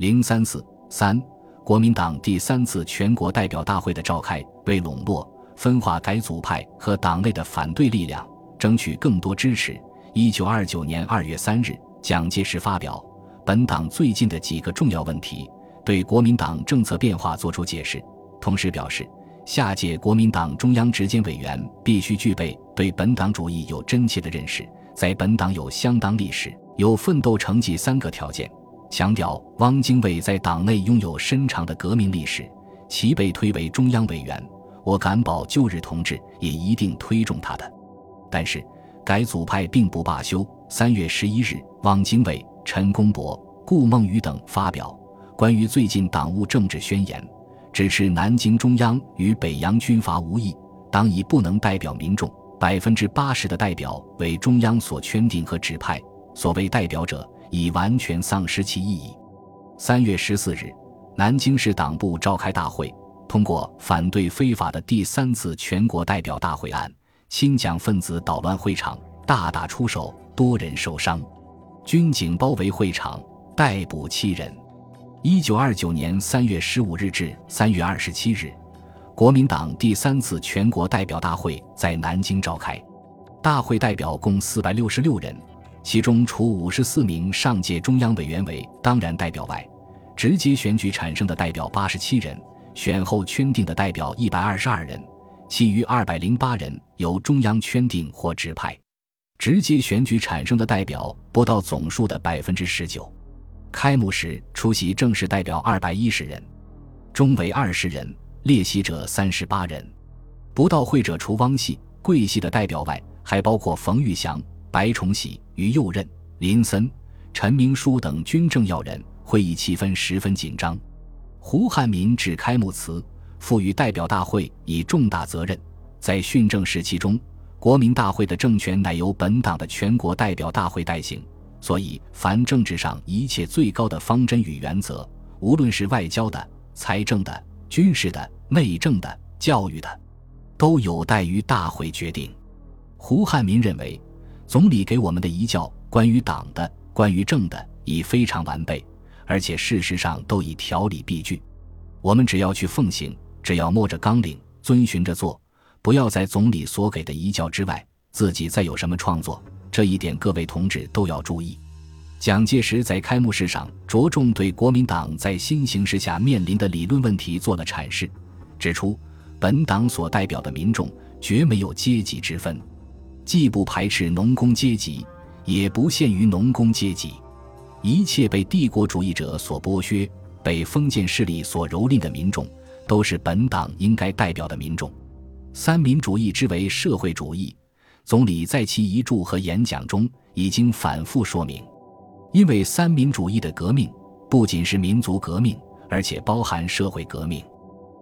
零三四三，国民党第三次全国代表大会的召开，为笼络、分化改组派和党内的反对力量，争取更多支持。一九二九年二月三日，蒋介石发表《本党最近的几个重要问题》，对国民党政策变化作出解释，同时表示，下届国民党中央执监委员必须具备对本党主义有真切的认识，在本党有相当历史、有奋斗成绩三个条件。强调汪精卫在党内拥有深长的革命历史，其被推为中央委员，我敢保旧日同志也一定推重他的。但是。改组派并不罢休。三月十一日，汪精卫、陈公博、顾孟余等发表关于最近党务政治宣言，指斥南京中央与北洋军阀无异，党已不能代表民众，百分之八十的代表为中央所圈定和指派，所谓代表者已完全丧失其意义。三月十四日，南京市党部召开大会，通过反对非法的第三次全国代表大会案。亲蒋分子捣乱会场，大打出手，多人受伤，军警包围会场，逮捕七人。一九二九年三月十五日至三月二十七日，国民党第三次全国代表大会在南京召开，大会代表共四百六十六人，其中除五十四名上届中央委员为当然代表外，直接选举产生的代表八十七人，选后圈定的代表一百二十二人。其余二百零八人由中央圈定或指派，直接选举产生的代表不到总数的百分之十九。开幕式出席正式代表二百一十人，中为二十人，列席者三十八人。不到会者除汪系、桂系的代表外，还包括冯玉祥、白崇禧、于右任、林森、陈明书等军政要人。会议气氛十分紧张。胡汉民致开幕词。赋予代表大会以重大责任，在训政时期中，国民大会的政权乃由本党的全国代表大会代行，所以凡政治上一切最高的方针与原则，无论是外交的、财政的、军事的、内政的、教育的，都有待于大会决定。胡汉民认为，总理给我们的遗教，关于党的、关于政的，已非常完备，而且事实上都已条理毕具，我们只要去奉行。只要摸着纲领，遵循着做，不要在总理所给的遗教之外，自己再有什么创作。这一点各位同志都要注意。蒋介石在开幕式上着重对国民党在新形势下面临的理论问题做了阐释，指出本党所代表的民众绝没有阶级之分，既不排斥农工阶级，也不限于农工阶级，一切被帝国主义者所剥削、被封建势力所蹂躏的民众。都是本党应该代表的民众。三民主义之为社会主义，总理在其遗著和演讲中已经反复说明。因为三民主义的革命不仅是民族革命，而且包含社会革命。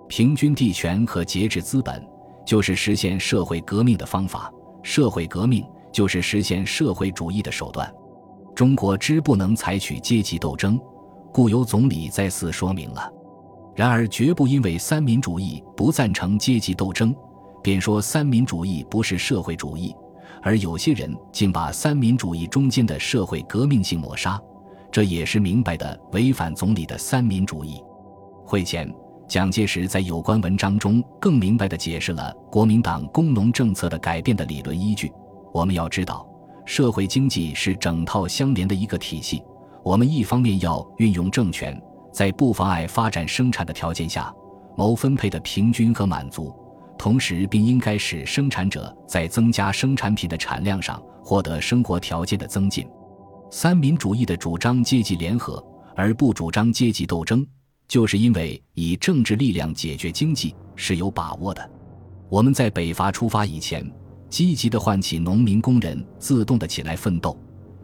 平均地权和节制资本就是实现社会革命的方法，社会革命就是实现社会主义的手段。中国之不能采取阶级斗争，故由总理再次说明了。然而，绝不因为三民主义不赞成阶级斗争，便说三民主义不是社会主义。而有些人竟把三民主义中间的社会革命性抹杀，这也是明白的违反总理的三民主义。会前，蒋介石在有关文章中更明白地解释了国民党工农政策的改变的理论依据。我们要知道，社会经济是整套相连的一个体系。我们一方面要运用政权。在不妨碍发展生产的条件下，谋分配的平均和满足，同时并应该使生产者在增加生产品的产量上获得生活条件的增进。三民主义的主张阶级联合，而不主张阶级斗争，就是因为以政治力量解决经济是有把握的。我们在北伐出发以前，积极地唤起农民工人自动地起来奋斗，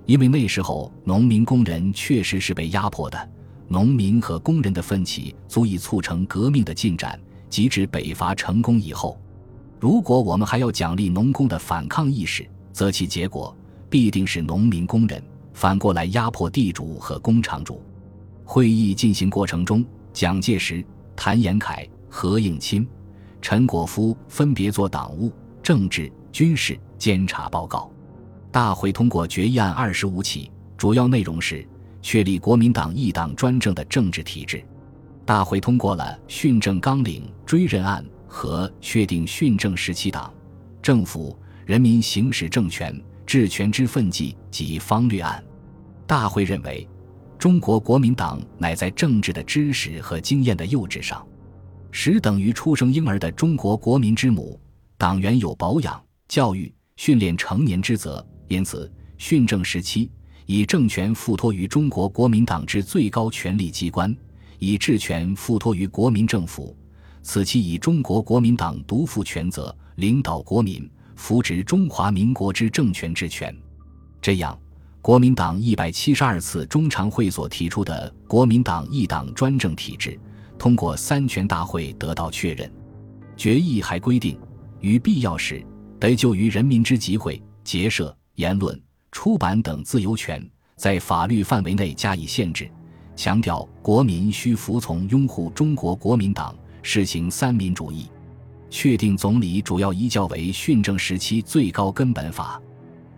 因为那时候农民工人确实是被压迫的。农民和工人的奋起足以促成革命的进展，即至北伐成功以后，如果我们还要奖励农工的反抗意识，则其结果必定是农民工人反过来压迫地主和工厂主。会议进行过程中，蒋介石、谭延闿、何应钦、陈果夫分别做党务、政治、军事监察报告。大会通过决议案二十五起，主要内容是。确立国民党一党专政的政治体制。大会通过了训政纲领追认案和确定训政时期党、政府、人民行使政权治权之分际及方略案。大会认为，中国国民党乃在政治的知识和经验的幼稚上，使等于出生婴儿的中国国民之母。党员有保养、教育、训练成年之责，因此训政时期以政权附托于中国国民党之最高权力机关，以治权附托于国民政府。此期以中国国民党独负全责，领导国民，扶植中华民国之政权治权。这样，国民党一百七十二次中常会所提出的国民党一党专政体制，通过三全大会得到确认。决议还规定。于必要时，得就于人民之集会、结社、言论、出版等自由权，在法律范围内加以限制。强调国民需服从、拥护中国国民党，实行三民主义。确定总理主要移教为训政时期最高根本法。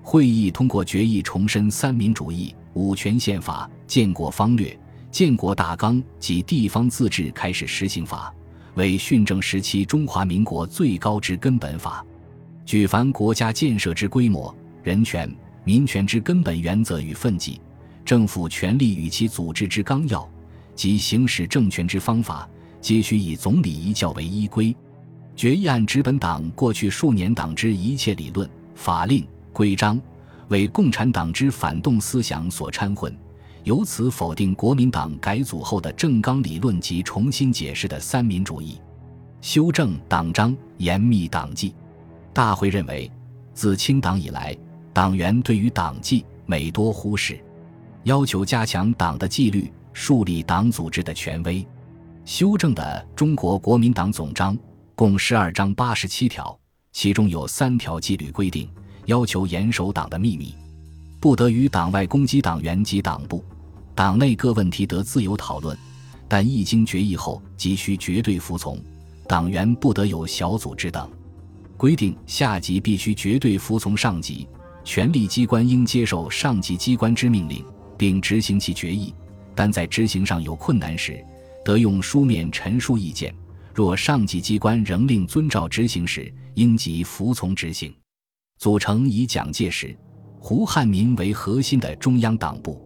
会议通过决议，重申三民主义、五权宪法、建国方略、建国大纲及地方自治开始实行法。为训政时期中华民国最高之根本法，举凡国家建设之规模、人权、民权之根本原则与分际、政府权力与其组织之纲要及行使政权之方法，皆需以总理遗教为依规。决议案指本党过去数年党之一切理论、法令、规章，为共产党之反动思想所掺混。由此否定国民党改组后的政纲理论及重新解释的三民主义，修正党章，严密党纪。大会认为，自清党以来，党员对于党纪每多忽视，要求加强党的纪律，树立党组织的权威。修正的《中国国民党总章》共十二章八十七条，其中有三条纪律规定，要求严守党的秘密，不得与党外攻击党员及党部。党内各问题得自由讨论，但一经决议后即需绝对服从。党员不得有小组织等。规定下级必须绝对服从上级，权力机关应接受上级机关之命令，并执行其决议。但在执行上有困难时，得用书面陈述意见。若上级机关仍令遵照执行时，应即服从执行。组成以蒋介石、胡汉民为核心的中央党部。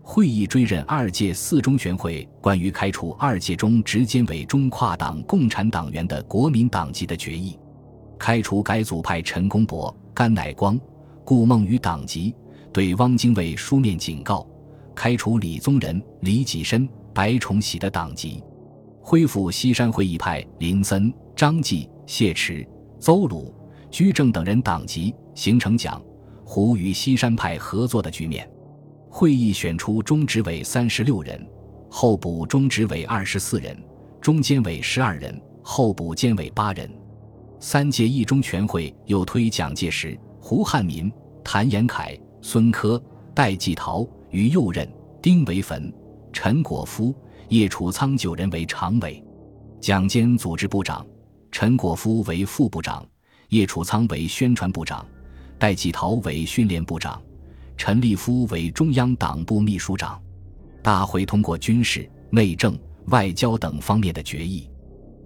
会议追认二届四中全会关于开除二届中直监委中跨党共产党员的国民党籍的决议，开除改组派陈公博、甘乃光、顾孟余党籍，对汪精卫书面警告；开除李宗仁、李济深、白崇禧的党籍，恢复西山会议派林森、张继、谢池、邹鲁、居正等人党籍，形成蒋、胡与西山派合作的局面。会议选出中执委三十六人，候补中执委二十四人，中监委十二人，候补监委八人。三届一中全会又推蒋介石、胡汉民、谭延闿、孙科、戴季陶、于右任、丁惟汾、陈果夫、叶楚仓九人为常委，蒋兼组织部长，陈果夫为副部长，叶楚仓为宣传部长，戴季陶为训练部长。陈立夫为中央党部秘书长，大会通过军事、内政、外交等方面的决议，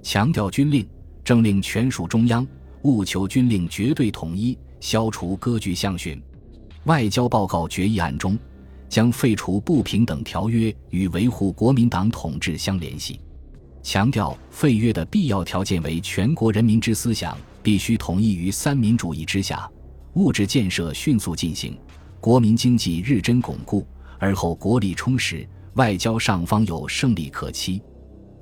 强调军令、政令全属中央，务求军令绝对统一，消除割据相训。外交报告决议案中，将废除不平等条约与维护国民党统治相联系，强调废约的必要条件为全国人民之思想必须统一于三民主义之下，物质建设迅速进行。国民经济日臻巩固，而后国力充实，外交上方有胜利可期。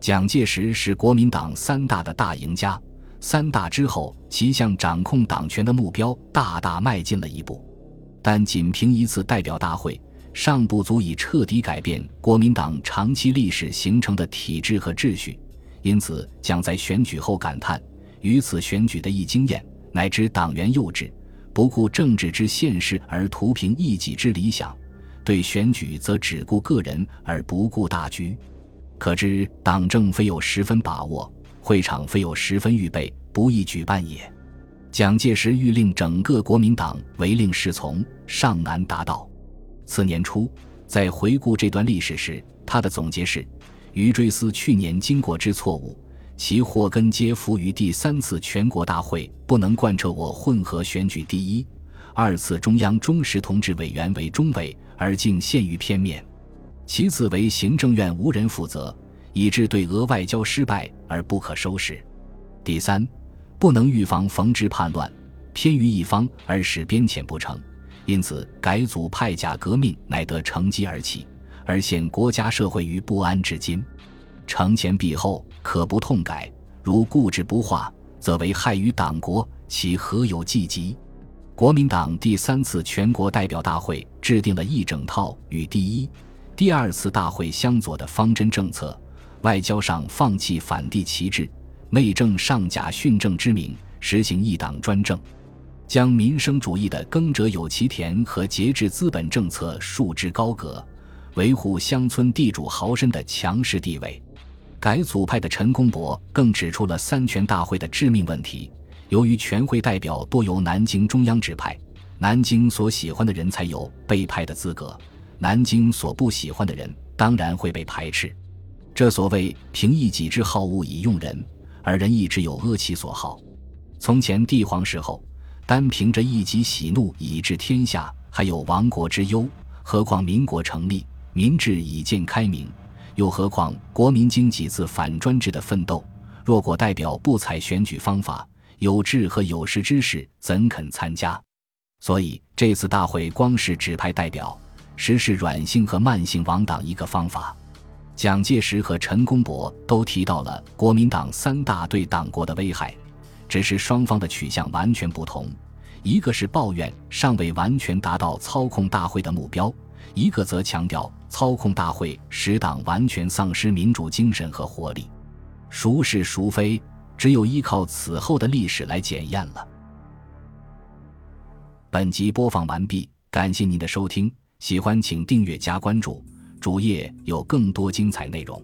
蒋介石是国民党三大的大赢家，三大之后，其向掌控党权的目标大大迈进了一步。但仅凭一次代表大会，尚不足以彻底改变国民党长期历史形成的体制和秩序。因此，蒋在选举后感叹：“于此选举的一经验，乃知党员幼稚。”不顾政治之现实而图凭一己之理想，对选举则只顾个人而不顾大局，可知党政非有十分把握，会场非有十分预备，不易举办也。蒋介石欲令整个国民党唯令是从，尚难达到。次年初，在回顾这段历史时，他的总结是：于追思去年经过之错误，其祸根皆伏于第三次全国大会不能贯彻我混合选举第一、二次中央忠实同志委员为中委，而竟陷于片面；其次为行政院无人负责，以致对俄外交失败而不可收拾；第三，不能预防逢之叛乱，偏于一方而使边遣不成。因此，改组派甲革命乃得乘机而起，而陷国家社会于不安至今。承前避后，可不痛改；如固执不化，则为害于党国，其何有计及？国民党第三次全国代表大会制定了一整套与第一、第二次大会相左的方针政策：外交上放弃反帝旗帜，内政上假训政之名，实行一党专政。将民生主义的“耕者有其田”和节制资本政策束之高阁，维护乡村地主豪绅的强势地位。改组派的陈公博更指出了三全大会的致命问题：由于全会代表多由南京中央指派，南京所喜欢的人才有被派的资格，南京所不喜欢的人当然会被排斥。这所谓“凭一己之好恶以用人，而人亦只有阿其所好”。从前帝皇时候。单凭着一己喜怒以治天下，还有亡国之忧；何况民国成立，民智已见开明，又何况国民经几次反专制的奋斗？若果代表不采选举方法，有志和有识之士怎肯参加？所以这次大会光是指派代表，实是软性和慢性亡党一个方法。蒋介石和陈公博都提到了国民党三大对党国的危害。只是双方的取向完全不同，一个是抱怨尚未完全达到操控大会的目标，一个则强调操控大会使党完全丧失民主精神和活力。孰是孰非，只有依靠此后的历史来检验了。本集播放完毕，感谢您的收听，喜欢请订阅加关注，主页有更多精彩内容。